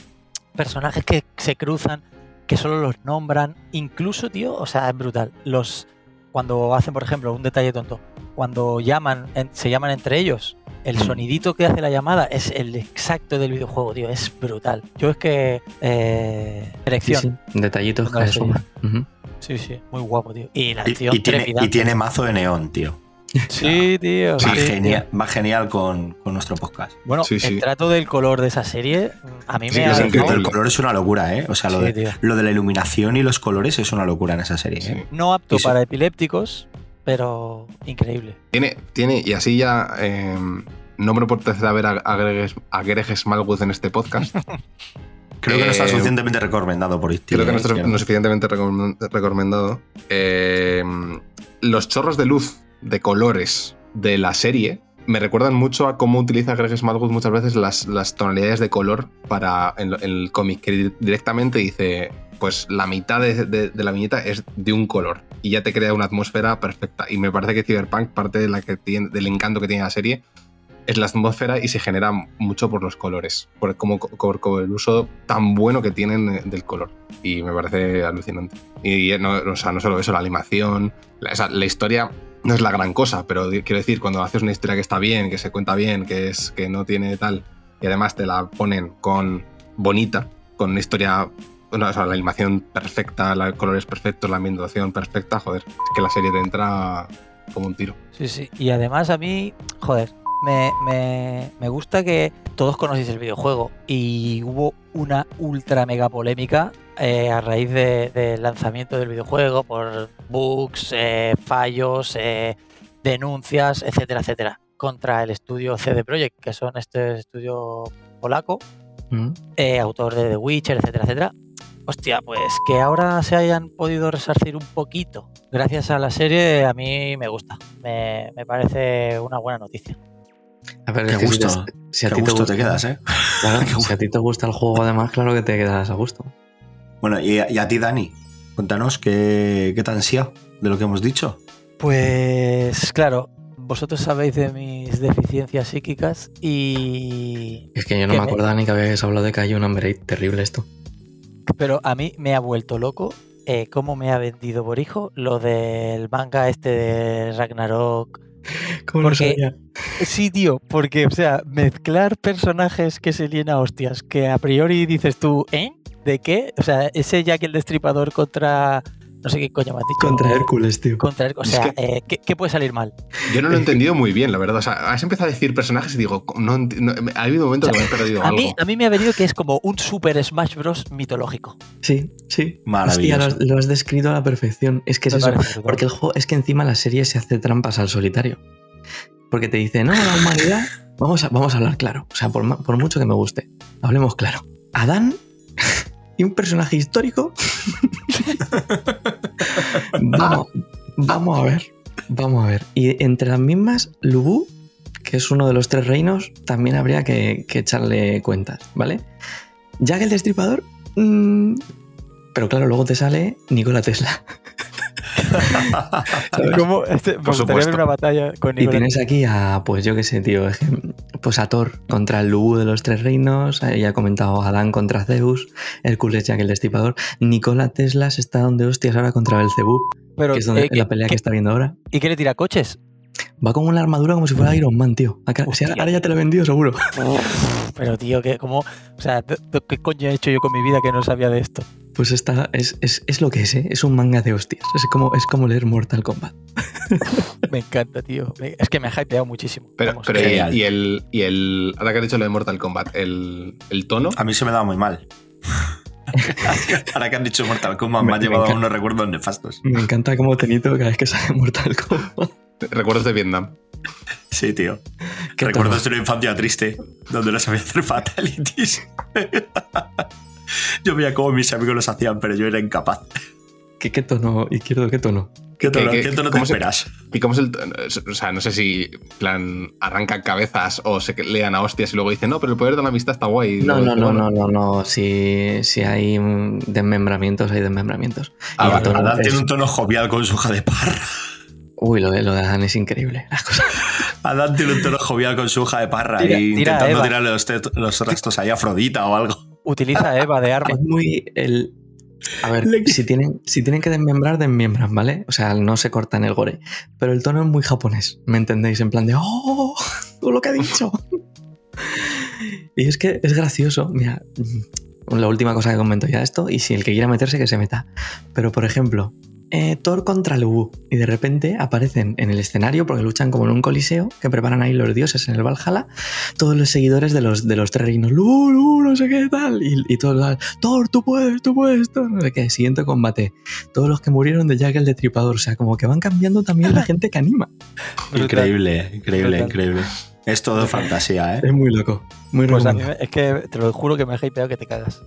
personajes que se cruzan, que solo los nombran, incluso, tío, o sea, es brutal. Los cuando hacen, por ejemplo, un detalle tonto, cuando llaman, en- se llaman entre ellos, el sonidito que hace la llamada es el exacto del videojuego, tío, es brutal. Yo es que eh, sí, elección, sí, detallitos que suman. Sí, sí, muy guapo, tío. Y la acción y tiene, y tiene mazo de neón, tío. Sí, tío. Va, sí. genial, va genial con, con nuestro podcast. Bueno, Sí, sí. el trato del color de esa serie a mí Sí, me ha increíble. El color es una locura, ¿eh? O sea, lo, Sí, de, lo de la iluminación y los colores es una locura en esa serie, Sí. ¿eh? no apto para epilépticos, pero increíble. Tiene, tiene, y así ya eh, no me por tercera vez a, a, Greg, a Greg Smallwood en este podcast. (laughs) Creo que no está Eh, suficientemente recomendado por ti. Creo que no está no suficientemente recom- recomendado. Eh, los chorros de luz de colores de la serie me recuerdan mucho a cómo utiliza Greg Smallwood muchas veces las, tonalidades de color para en, el cómic, que di- directamente dice, pues la mitad de, la viñeta es de un color y ya te crea una atmósfera perfecta. Y me parece que Cyberpunk, parte de la que tiene, del encanto que tiene la serie, es la atmósfera y se genera mucho por los colores, por, como, por- el uso tan bueno que tienen eh, del color. Y me parece alucinante. Y no, o sea, no solo eso, la animación, la historia no es la gran cosa, pero quiero decir, cuando haces una historia que está bien, que se cuenta bien, que, es, que no tiene tal, y además te la ponen con bonita, con una historia, bueno, o sea, la animación perfecta, los colores perfectos, la ambientación perfecta, joder, es que la serie te entra como un tiro. Sí, sí. Y además a mí, joder, me, me- me gusta que todos conocéis el videojuego y hubo una ultra mega polémica eh, a raíz de- del lanzamiento del videojuego por bugs, eh, fallos, eh, denuncias, etcétera, etcétera, contra el estudio CD Projekt, que son este estudio polaco, Mm. eh, autor de The Witcher, etcétera, etcétera. Hostia, pues que ahora se hayan podido resarcir un poquito gracias a la serie, a mí me gusta. Me, me parece una buena noticia. A ver, Qué es que si gusto. te- si a ti te quedas, ¿eh? Claro, (laughs) si a ti te gusta el juego, además, claro que te quedas a gusto. Bueno, y a, y a ti, Dani, cuéntanos qué, qué te ansía de lo que hemos dicho. Pues claro, vosotros sabéis de mis deficiencias psíquicas y... Es que yo no Que me me- acordaba ni que habías hablado de que hay un Umber terrible esto. Pero a mí me ha vuelto loco eh, cómo me ha vendido por hijo lo del manga este de Ragnarok. (laughs) ¿Cómo lo lo Porque- sabía? Sí, tío, porque, o sea, mezclar personajes que se lían a hostias, que a priori dices tú, ¿eh? ¿De qué? O sea, ese Jack el Destripador contra... No sé qué coño me has dicho. Contra Hércules, tío. Contra Hércules. O Es sea, que- eh, ¿qué, qué puede salir mal? Yo no lo he entendido muy bien, la verdad. O sea, has empezado a decir personajes y digo, no, ha habido un momento que me he perdido A algo. mí, a mí me ha venido que es como un Super Smash Bros. mitológico. Sí, sí. Maravilloso. Hostia, lo, has- lo has descrito a la perfección. Es que es eso. Porque el juego es que encima la serie se hace trampas al solitario. Porque te dice, no, la humanidad. Vamos a, vamos a hablar claro. O sea, por, por mucho que me guste, hablemos claro. Adán y un personaje histórico. (laughs) vamos, vamos a ver. Vamos a ver. Y entre las mismas, Lubú, que es uno de los tres reinos, también habría que, que echarle cuentas, ¿vale? Jack el Destripador. mm, pero claro, luego te sale Nikola Tesla. ¿Cómo? Este, supuesto. una batalla con Y tienes aquí a, pues yo qué sé, tío, pues a Thor contra el Lubu de los Tres Reinos, ya he comentado Adán contra Zeus, Hércules Jack el Destripador, Nikola Tesla se está dando hostias ahora contra Pero, que es donde, eh, ¿qué- la pelea qué- que está viendo ahora. ¿Y qué le tira coches? Va con una armadura como si fuera Iron Man, tío. Acá- ahora, ya te lo he vendido seguro. (laughs) Pero, tío, ¿qué, cómo, o sea, ¿qué coño he hecho yo con mi vida que no sabía de esto? Pues está, es, es, es lo que es, ¿eh? es un manga de hostias. Es como, es como leer Mortal Kombat. (laughs) Me encanta, tío. Es que me ha hypeado muchísimo. Pero, Vamos, pero y, el, y el. Ahora que has dicho lo de Mortal Kombat, el, el tono. A mí se me da muy mal. (laughs) Ahora que han dicho Mortal Kombat me, Me- ha llevado a unos recuerdos nefastos. Me encanta como Tenito cada vez que sale Mortal Kombat. Recuerdos de Vietnam. Sí, tío. Recuerdos tono. de una infancia triste, donde no sabía hacer fatalities. yo veía cómo mis amigos los hacían, pero yo era incapaz. ¿Qué, qué tono, izquierdo, qué tono? ¿Qué tono, ¿Qué- qué qué- tono te se- esperas? ¿Y cómo es el.? O sea, no sé si, plan, arrancan cabezas o se lean a hostias y luego dicen, no, pero el poder de la amistad está guay. No, no, no, no, no, no. Si, si hay desmembramientos, hay desmembramientos. Ah, Y el tono Adán es- tiene un tono jovial con su hija de parra. Uy, lo de, lo de Adán es increíble. Las cosas. (laughs) Adán tiene un tono jovial con su hoja de parra Tira- y tira intentando tirarle los, los restos ahí a Afrodita o algo. Utiliza a Eva de arma. Es muy. El... A ver, Le- si tienen, si tienen que desmembrar, desmembran, ¿vale? O sea, no se cortan el gore. Pero el tono es muy japonés, ¿me entendéis? En plan de ¡Oh! ¡Tú lo que ha dicho! y es que es gracioso. Mira, la última cosa que comento ya esto, y si el que quiera meterse, que se meta. Pero, por ejemplo, eh, Thor contra Lubu. Y de repente aparecen en el escenario, porque luchan como en un coliseo, que preparan ahí los dioses en el Valhalla, todos los seguidores de los, de los tres reinos. Lubu, Lubu, no sé qué tal. Y, y todos, los, Thor, tú puedes, tú puedes, Thor, no sé qué. Siguiente combate. Todos los que murieron de Jack el Destripador. O sea, como que van cambiando también la gente que anima. (laughs) Increíble, increíble, increíble. Es todo (laughs) fantasía, ¿eh? Es muy loco. Muy Pues recomendable. me- es que te lo juro que me ha hypeado que te cagas.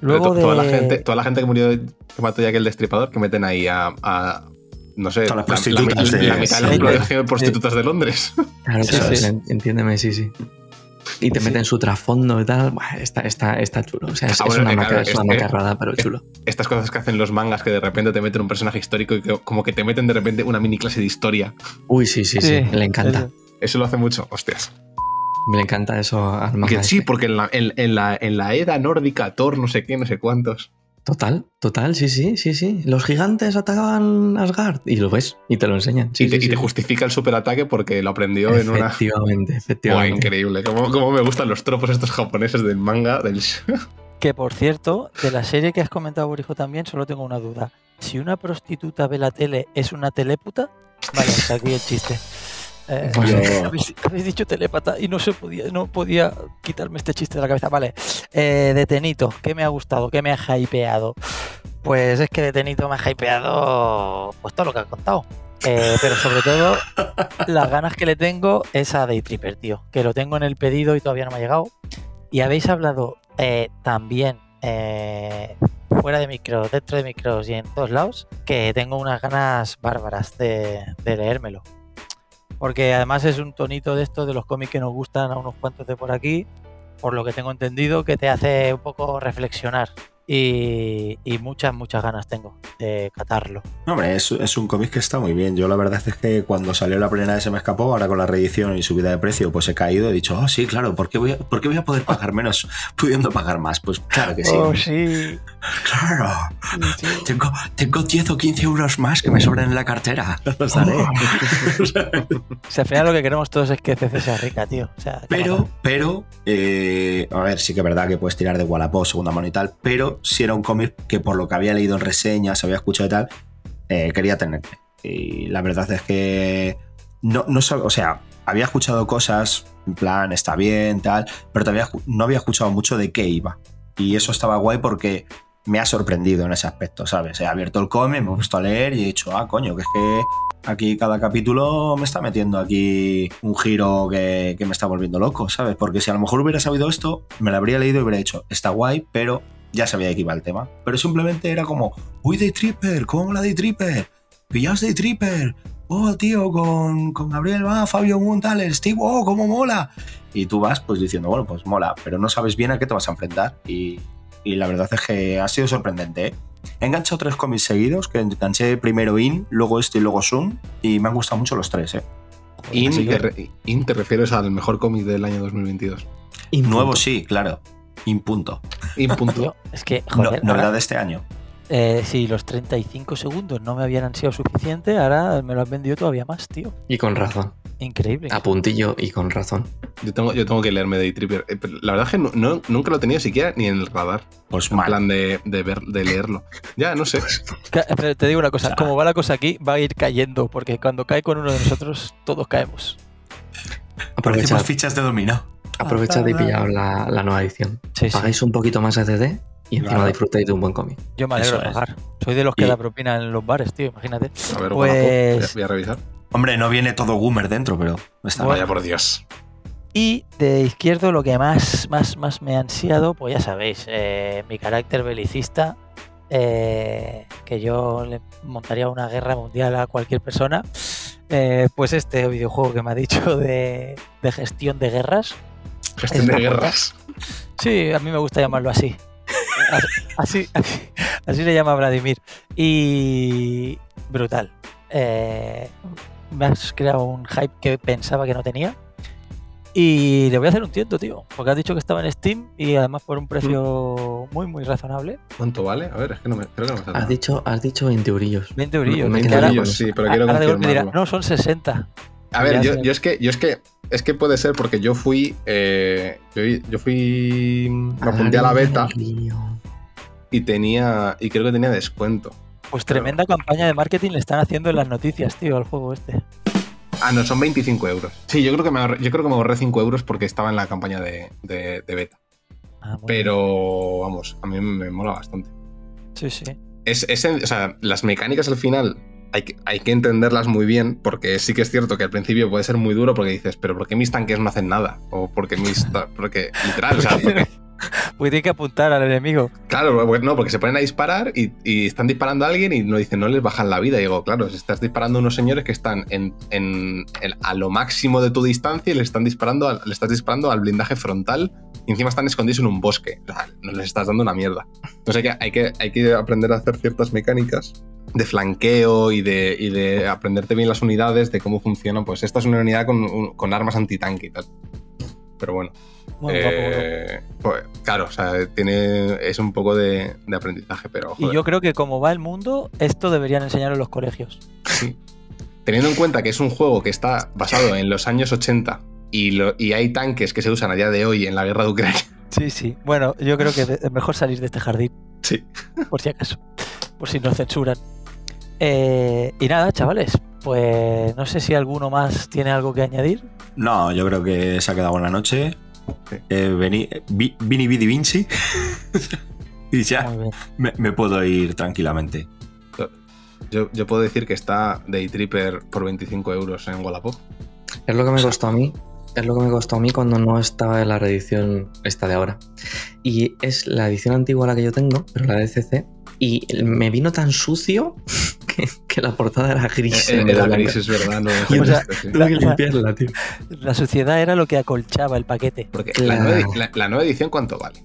Luego to- toda, la de- gente, toda la gente que murió, que mató ya que el destripador, que meten ahí a, a, no sé, las la, la- prostitutas la- de- la mitad de población de prostitutas de Londres. Claro, Sí, claro, sí. en- entiéndeme, sí, sí. Y te Sí. meten su trasfondo y tal. Está, está, está chulo. O sea, es, Ah, es bueno, una, que maca- claro, es una macarrada, pero chulo. Estas cosas que hacen los mangas que de repente te meten un personaje histórico y que, como que te meten de repente una mini clase de historia. Uy, sí, sí, sí. Le encanta. Eso lo hace mucho, hostias. Me encanta eso al Que sí, porque en la, en, en la, en la era nórdica, Thor, no sé qué, no sé cuántos. Total, total, sí, sí, sí, sí. Los gigantes atacaban Asgard y lo ves y te lo enseñan. Sí, y, te, sí, y te sí. justifica el superataque porque lo aprendió en una. Efectivamente, efectivamente. increíble. Cómo, cómo me gustan los tropos estos japoneses del manga. Del... (laughs) Que por cierto, de la serie que has comentado, Borijo, también, solo tengo una duda. Si una prostituta ve la tele, ¿es una teléputa? Vale, hasta aquí el chiste. Eh, Yo- (laughs) habéis, habéis dicho telépata y no se podía, no podía quitarme este chiste de la cabeza. Vale, eh, de Tenito, ¿qué me ha gustado? ¿Qué me ha hypeado? Pues es que de Tenito me ha hypeado pues todo lo que has contado. Eh, pero sobre todo, las ganas que le tengo es a Day Tripper, tío. Que lo tengo en el pedido y todavía no me ha llegado. Y habéis hablado eh, también eh, fuera de micros, dentro de micros y en todos lados, que tengo unas ganas bárbaras de, de leérmelo. Porque además es un tonito de estos de los cómics que nos gustan a unos cuantos de por aquí, por lo que tengo entendido, que te hace un poco reflexionar. Y, y muchas, muchas ganas tengo de catarlo. No, hombre, es, es un cómic que está muy bien. Yo la verdad es que cuando salió la primera vez se me escapó, ahora con la reedición y subida de precio, pues he caído he dicho, oh sí, claro, ¿por qué voy a, por qué voy a poder pagar menos (laughs) pudiendo pagar más? Pues claro que sí. Oh, sí. Claro. sí, sí. Tengo, tengo 10 o 15 euros más que me sobran en la cartera. (laughs) Los daré. O sea, al final lo que queremos todos es que CC sea rica, tío. O sea, qué Pero, pero, eh, a ver, sí que es verdad que puedes tirar de Wallapop, segunda mano y tal, pero si era un cómic que por lo que había leído en reseñas, había escuchado y tal, eh, quería tener. Y la verdad es que no, no o sea, había escuchado cosas, en plan, está bien, tal, pero todavía no había escuchado mucho de qué iba. Y eso estaba guay porque me ha sorprendido en ese aspecto, ¿sabes? He abierto el cómic, me he puesto a leer y he dicho, ah, coño, que es que aquí cada capítulo me está metiendo aquí un giro que, que me está volviendo loco, ¿sabes? Porque si a lo mejor hubiera sabido esto, me lo habría leído y hubiera dicho, está guay, pero ya sabía de qué iba el tema. Pero simplemente era como, uy, Day Tripper, ¿cómo mola Day Tripper? ¿Pillaos Day Tripper? Oh, tío, con, con Gabriel va, Fabio Moon, tal, el Steve, oh, cómo mola. Y tú vas pues diciendo, bueno, pues mola, pero no sabes bien a qué te vas a enfrentar. Y, y la verdad es que ha sido sorprendente, ¿eh? He enganchado tres cómics seguidos, que enganché primero In, luego este y luego Zoom, y me han gustado mucho los tres, ¿eh? In, que- In te refieres al mejor cómic del año 2022. Y Nuevo punto. sí, claro. In punto. In punto. Tío, (laughs) es que, No- joder, novedad ahora- de este año. eh, si los 35 segundos no me habían sido suficiente, ahora me lo han vendido todavía más, tío. Y con razón. Increíble. A puntillo y con razón. Yo tengo, yo tengo que leerme Day Tripper. Eh, La verdad es que no- no- nunca lo he tenido siquiera ni en el radar. Pues En mal. plan de, de, ver, de leerlo. Ya, no sé. Ca- Pero te digo una cosa, sea- como va la cosa aquí, va a ir cayendo, porque cuando cae con uno de nosotros, todos caemos. Aprovechad, Parecemos fichas de dominó. Aprovechad y pillaos la, la nueva edición. Sí, sí. Pagáis un poquito más de CD y encima Claro. disfrutáis de un buen cómic. Yo me alegro Eso de es. pagar. Soy de los que Y- da propina en los bares, tío, imagínate. A ver, Pues- voy a revisar. Hombre, no viene todo Goomer dentro, pero está Bueno. Vaya por Dios. Y de izquierdo lo que más, más, más me ha ansiado, pues ya sabéis, eh, mi carácter belicista, eh, que yo le montaría una guerra mundial a cualquier persona, eh, pues este videojuego que me ha dicho de, de gestión de guerras. (laughs) Gestión Es de guerras. (laughs) Sí, a mí me gusta llamarlo (laughs) así. Así, así, así le llama Vladimir. Y brutal. Eh, me has creado un hype que pensaba que no tenía. Y le voy a hacer un tiento, tío. Porque has dicho que estaba en Steam y además por un precio muy, muy razonable. ¿Cuánto vale? A ver, es que no me, creo que no me sale. Has dicho, has dicho 20 eurillos. 20 eurillos. 20 que ahora- eurillos, sí, pero quiero ahora de golpe dirá, no, son 60. A ver, yo es que, yo es que, es que puede ser porque yo fui, eh, yo, yo fui, me apunté a la beta y tenía, y creo que tenía descuento. Pues tremenda campaña de marketing le están haciendo en las noticias, tío, al juego este. Ah, no, son 25 euros. Sí, yo creo que me ahorré, yo creo que me ahorré 5 euros porque estaba en la campaña de, de- de beta. Ah, Pero, vamos, a mí me mola bastante. Sí, sí. Es, es o sea, las mecánicas al final hay que, hay que entenderlas muy bien porque sí que es cierto que al principio puede ser muy duro porque dices, pero ¿por qué mis tanques no hacen nada? O porque mis... Porque, literal, o sea, porque, (laughs) Pues tiene que apuntar al enemigo. claro, porque- no, porque se ponen a disparar y, y están disparando a alguien y no dicen, no les bajan la vida. Y digo, claro, si estás disparando a unos señores que están en, en- en- a lo máximo de tu distancia y le están disparando, al- le estás disparando al blindaje frontal y encima están escondidos en un bosque. O sea, no les estás dando una mierda. Entonces hay que, hay que, hay que aprender a hacer ciertas mecánicas de flanqueo y de, y de aprenderte bien las unidades, de cómo funcionan. Pues esta es una unidad con, un- con armas antitanque y tal. Pero bueno. Bro. eh, pues, claro, o sea, tiene, es un poco de, de aprendizaje, pero... Y yo creo que como va el mundo, esto deberían enseñar en los colegios. sí. Teniendo en cuenta que es un juego que está basado en los años 80 y, lo- y hay tanques que se usan a día de hoy en la guerra de Ucrania. Sí, sí. Bueno, yo creo que es mejor salir de este jardín, Sí. por si acaso. Por si nos censuran. Eh, y nada, chavales. Pues no sé si alguno más tiene algo que añadir. No, yo creo que se ha quedado buena noche. Sí. Eh, veni, vi- Vini Vidi Vinci. (laughs) y ya me puedo ir tranquilamente. Yo, yo puedo decir que está Day Tripper por 25 euros en Wallapop. Es lo que me costó a mí. Es lo que me costó a mí cuando no estaba en la reedición esta de ahora. Y es la edición antigua la que yo tengo, pero la de CC. Y me vino tan sucio que, (laughs) que la portada era gris. Eh, de la blanca. gris es verdad, no O sea, este, sí. Tuve que limpiarla, tío. La suciedad era lo que acolchaba el paquete. Porque Claro. la, nueva, la- la nueva edición, ¿cuánto vale?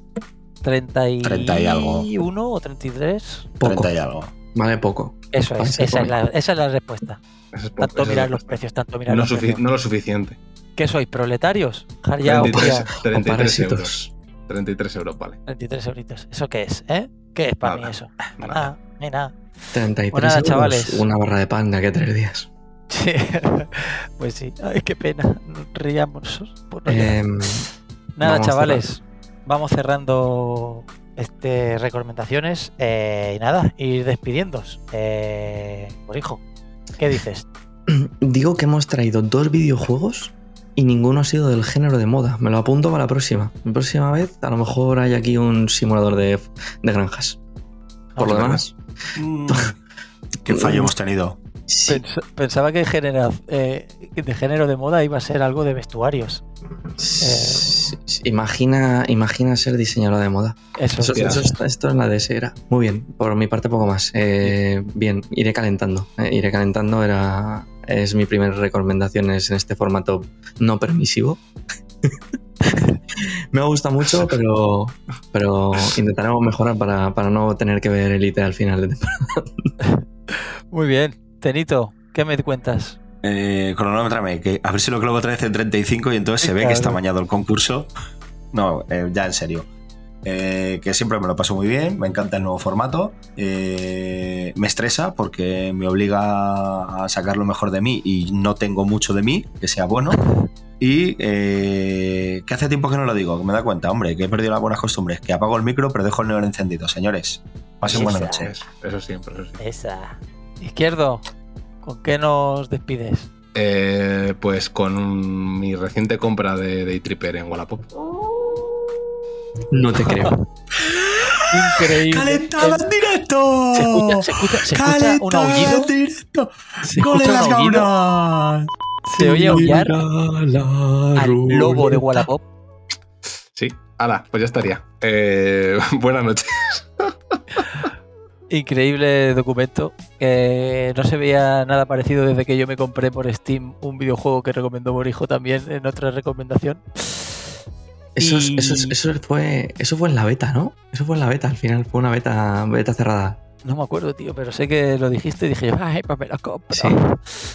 31 30 y algo. o 33. Poco. 30 y algo. Vale, poco. Eso es, esa es, la, esa es la respuesta. Es poco, Tanto mirar lo los precios, tanto mirar No, los precios. no lo suficiente. ¿Qué sois, proletarios? Ya, 33, hostia, 33 parásitos. euros. 33 euros, vale. 33 euritos. ¿Eso qué es? ¿Eh? ¿Qué es para Nada. mí eso? Nada. Nada, ni nada. 33 Pues nada, euros, chavales. Una barra de pan de aquí a tres días. Sí. (laughs) pues sí. Ay, qué pena. Ríamos. Pues. Em, Nada, chavales. Vamos cerrando este recomendaciones. eh, y nada, ir despidiéndos. Eh, por hijo, ¿qué dices? (clears throat) digo que hemos traído dos videojuegos y ninguno ha sido del género de moda. Me lo apunto para la próxima. La próxima vez a lo mejor hay aquí un simulador de, de granjas. Por lo demás, Mm, (laughs) Qué fallo hemos tenido. sí, Pensaba que genera- eh, de género de moda iba a ser algo de vestuarios. imagina, imagina ser diseñador de moda. Eso, Eso- eso está- esto es la de ese era. Muy bien, por mi parte poco más. Eh, bien, iré calentando. eh, iré calentando era es mi primera recomendación es en este formato no permisivo. (laughs) (laughs) Me gusta mucho, pero, pero intentaremos mejorar para, para no tener que ver Elite al final de temporada. (laughs) Muy bien. Tenito, ¿qué me cuentas? Eh, cronómetrame, que a ver si lo clavo otra vez en 35 y entonces se ve que está Claro. amañado el concurso. No, eh, ya en serio. Eh, que siempre me lo paso muy bien, me encanta el nuevo formato. eh, me estresa porque me obliga a sacar lo mejor de mí y no tengo mucho de mí, que sea bueno. Y eh, que hace tiempo que no lo digo, que me da cuenta, hombre, que he perdido las buenas costumbres, que apago el micro pero dejo el neón encendido. Señores, pasen buena Esa. noche. Eso, siempre, eso siempre. Esa. Izquierdo, ¿con qué nos despides? Eh, pues con un- mi reciente compra de Day Tripper en Wallapop. No te creo. (laughs) Increíble. ¡Calentada en directo! Se escucha, se escucha, se escucha un aullido. en directo! Se ¡Gol en escucha las un aullido. gaunas! Se oye aullar La al lobo de. Wallapop. Sí, ala, pues ya estaría. Eh, (laughs) buenas noches. Increíble documento. que no se veía nada parecido desde que yo me compré por Steam un videojuego que recomendó Borijo también en otra recomendación. Eso, es- Y- eso, es- eso fue, eso fue en la beta, ¿no? Eso fue en la beta, al final fue una beta, beta cerrada. No me acuerdo, tío, pero sé que lo dijiste y dije yo, ay, pues lo compro. Sí.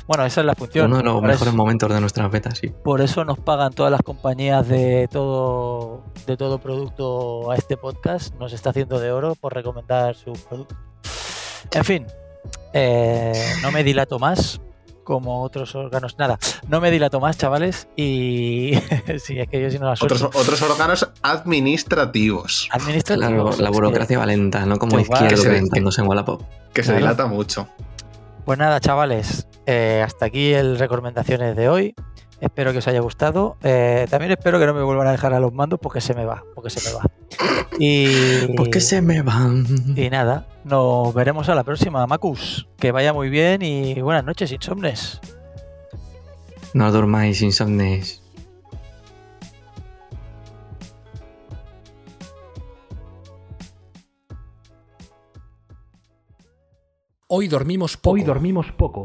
Bueno, esa es la función. Uno de los Por mejores eso- momentos de nuestras betas, sí. Por eso nos pagan todas las compañías de todo, de todo producto a este podcast. Nos está haciendo de oro por recomendar su producto. En fin, eh, no me dilato más. Como otros órganos. Nada, no me dilato más, chavales. Y (laughs) sí, es que yo si no la otros, otros órganos administrativos. Administrativos. Claro, la burocracia valenta, no como izquierdo calentándose en Wallapop. Que se dilata mucho. Pues nada, chavales, eh, hasta aquí el recomendaciones de hoy. Espero que os haya gustado. Eh, también espero que no me vuelvan a dejar a los mandos porque se me va, porque se me va. Y porque se me van. Y nada, nos veremos a la próxima, Macus. Que vaya muy bien y buenas noches, insomnes. No durmáis, insomnes. Hoy dormimos poco. Hoy dormimos poco.